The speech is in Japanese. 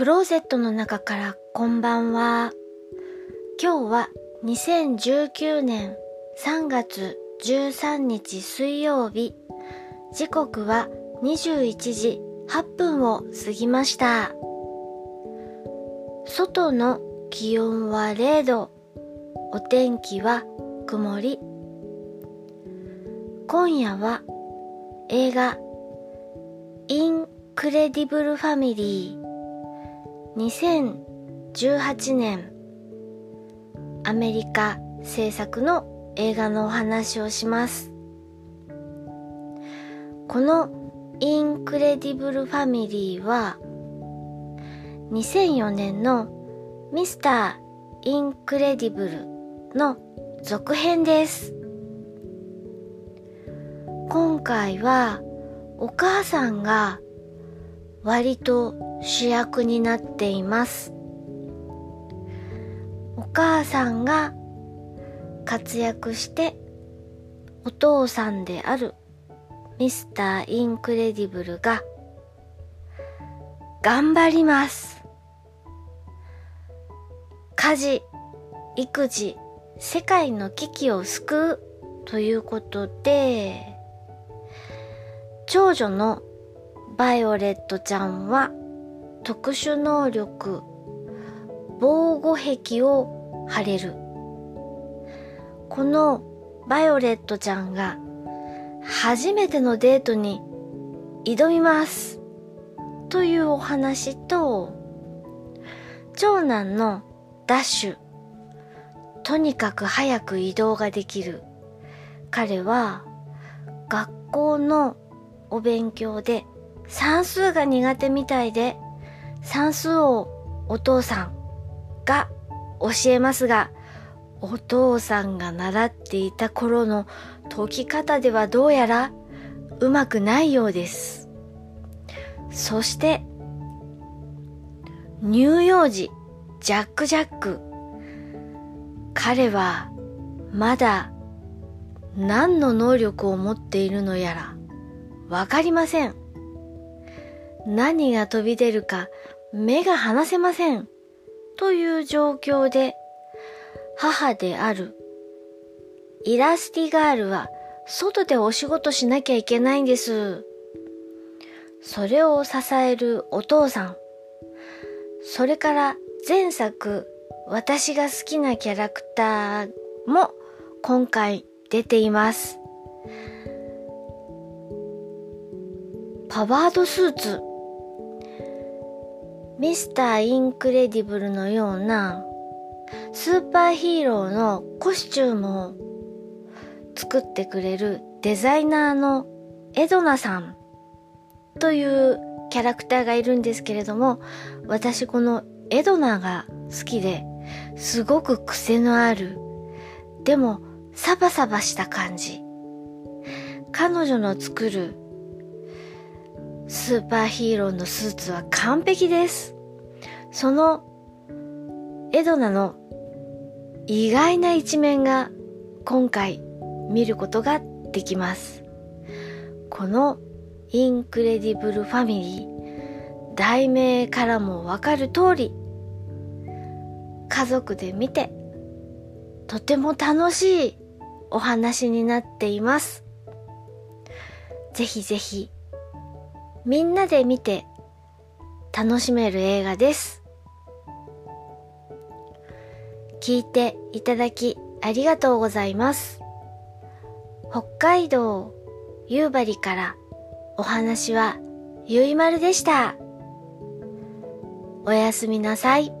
クローゼットの中からこんばんは。今日は2019年3月13日水曜日。時刻は21時8分を過ぎました。外の気温は0度。お天気は曇り。今夜は映画インクレディブルファミリー2018年アメリカ制作の映画のお話をします。このインクレディブルファミリーは2004年のミスターインクレディブルの続編です。今回はお母さんが割と主役になっています。お母さんが活躍してお父さんであるミスターインクレディブルが頑張ります。家事、育児、世界の危機を救うということで、長女のバイオレットちゃんは特殊能力防護壁を張れる。このバイオレットちゃんが初めてのデートに挑みますというお話と長男のダッシュとにかく早く移動ができる彼は学校のお勉強で算数が苦手みたいで算数をお父さんが教えますがお父さんが習っていた頃の解き方ではどうやらうまくないようです。そして乳幼児ジャック・ジャック彼はまだ何の能力を持っているのやらわかりません。何が飛び出るか目が離せません。という状況で、母であるイラスティガールは外でお仕事しなきゃいけないんです。それを支えるお父さん。それから前作私が好きなキャラクターも今回出ています。パワードスーツミスター・インクレディブルのようなスーパーヒーローのコスチュームを作ってくれるデザイナーのエドナさんというキャラクターがいるんですけれども私このエドナが好きですごく癖のある。でもサバサバした感じ。彼女の作るスーパーヒーローのスーツは完璧です。そのエドナの意外な一面が今回見ることができます。このインクレディブルファミリー題名からもわかる通り家族で見てとても楽しいお話になっています。ぜひぜひみんなで見て楽しめる映画です。聞いていただきありがとうございます。北海道夕張からお話はゆいまるでした。おやすみなさい。